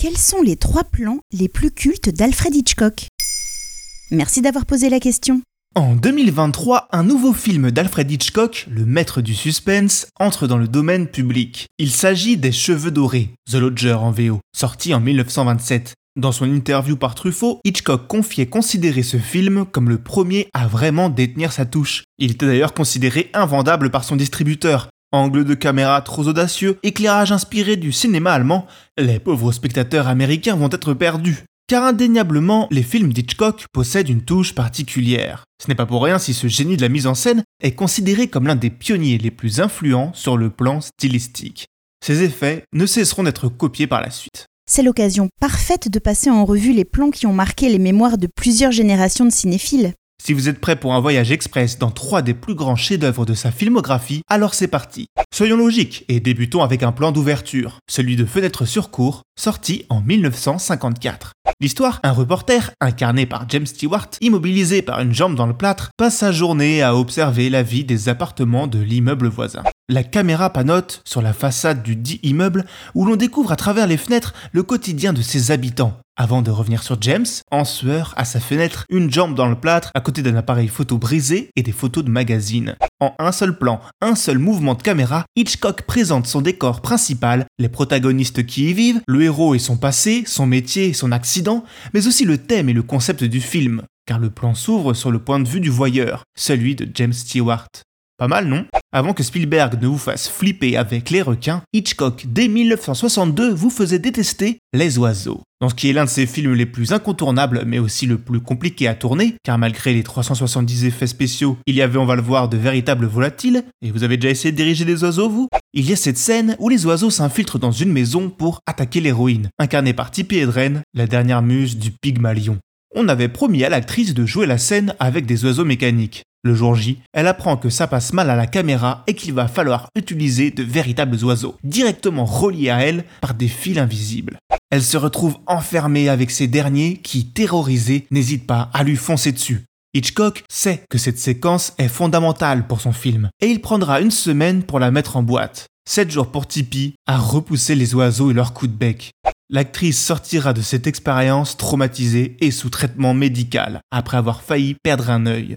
Quels sont les trois plans les plus cultes d'Alfred Hitchcock? Merci d'avoir posé la question. En 2023, un nouveau film d'Alfred Hitchcock, le maître du suspense, entre dans le domaine public. Il s'agit des Cheveux dorés, The Lodger en VO, sorti en 1927. Dans son interview par Truffaut, Hitchcock confiait considérer ce film comme le premier à vraiment détenir sa touche. Il était d'ailleurs considéré invendable par son distributeur, Angle de caméra trop audacieux, éclairage inspiré du cinéma allemand, les pauvres spectateurs américains vont être perdus. Car indéniablement, les films d'Hitchcock possèdent une touche particulière. Ce n'est pas pour rien si ce génie de la mise en scène est considéré comme l'un des pionniers les plus influents sur le plan stylistique. Ces effets ne cesseront d'être copiés par la suite. C'est l'occasion parfaite de passer en revue les plans qui ont marqué les mémoires de plusieurs générations de cinéphiles. Si vous êtes prêt pour un voyage express dans trois des plus grands chefs-d'œuvre de sa filmographie, alors c'est parti. Soyons logiques et débutons avec un plan d'ouverture, celui de Fenêtre sur cour, sorti en 1954. L'histoire, un reporter, incarné par James Stewart, immobilisé par une jambe dans le plâtre, passe sa journée à observer la vie des appartements de l'immeuble voisin. La caméra panote sur la façade du dit immeuble où l'on découvre à travers les fenêtres le quotidien de ses habitants, avant de revenir sur James, en sueur, à sa fenêtre, une jambe dans le plâtre, à côté d'un appareil photo brisé et des photos de magazine. En un seul plan, un seul mouvement de caméra, Hitchcock présente son décor principal, les protagonistes qui y vivent, le héros et son passé, son métier et son accident, mais aussi le thème et le concept du film, car le plan s'ouvre sur le point de vue du voyeur, celui de James Stewart. Pas mal, non? Avant que Spielberg ne vous fasse flipper avec les requins, Hitchcock, dès 1962, vous faisait détester les oiseaux. Dans ce qui est l'un de ses films les plus incontournables, mais aussi le plus compliqué à tourner, car malgré les 370 effets spéciaux, il y avait, on va le voir, de véritables volatiles, et vous avez déjà essayé de diriger des oiseaux, vous? Il y a cette scène où les oiseaux s'infiltrent dans une maison pour attaquer l'héroïne, incarnée par Tippi Hedren, la dernière muse du Pygmalion. On avait promis à l'actrice de jouer la scène avec des oiseaux mécaniques. Le jour J, elle apprend que ça passe mal à la caméra et qu'il va falloir utiliser de véritables oiseaux, directement reliés à elle par des fils invisibles. Elle se retrouve enfermée avec ces derniers qui, terrorisés, n'hésitent pas à lui foncer dessus. Hitchcock sait que cette séquence est fondamentale pour son film, et il prendra une semaine pour la mettre en boîte. 7 jours pour Tipeee à repousser les oiseaux et leurs coups de bec. L'actrice sortira de cette expérience traumatisée et sous traitement médical, après avoir failli perdre un œil.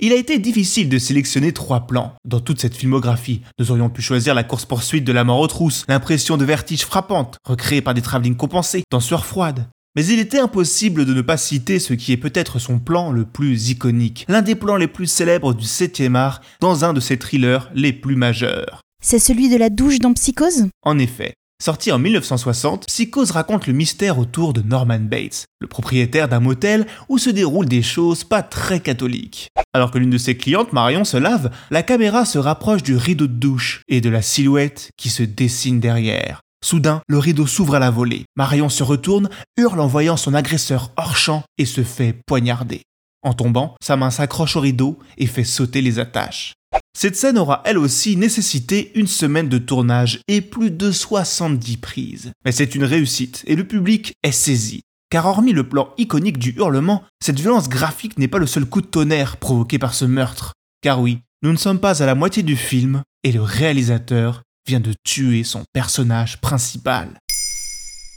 Il a été difficile de sélectionner trois plans. Dans toute cette filmographie, nous aurions pu choisir la course-poursuite de la mort aux trousses, l'impression de vertige frappante, recréée par des travelling compensés, dans Sueur froide. Mais il était impossible de ne pas citer ce qui est peut-être son plan le plus iconique, l'un des plans les plus célèbres du 7e art dans un de ses thrillers les plus majeurs. C'est celui de la douche dans Psychose? En effet, Sorti en 1960, Psychose raconte le mystère autour de Norman Bates, le propriétaire d'un motel où se déroulent des choses pas très catholiques. Alors que l'une de ses clientes, Marion, se lave, la caméra se rapproche du rideau de douche et de la silhouette qui se dessine derrière. Soudain, le rideau s'ouvre à la volée. Marion se retourne, hurle en voyant son agresseur hors champ et se fait poignarder. En tombant, sa main s'accroche au rideau et fait sauter les attaches. Cette scène aura elle aussi nécessité une semaine de tournage et plus de 70 prises. Mais c'est une réussite et le public est saisi. Car hormis le plan iconique du hurlement, cette violence graphique n'est pas le seul coup de tonnerre provoqué par ce meurtre. Car oui, nous ne sommes pas à la moitié du film et le réalisateur vient de tuer son personnage principal.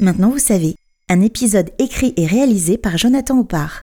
Maintenant vous savez, un épisode écrit et réalisé par Jonathan Oppard.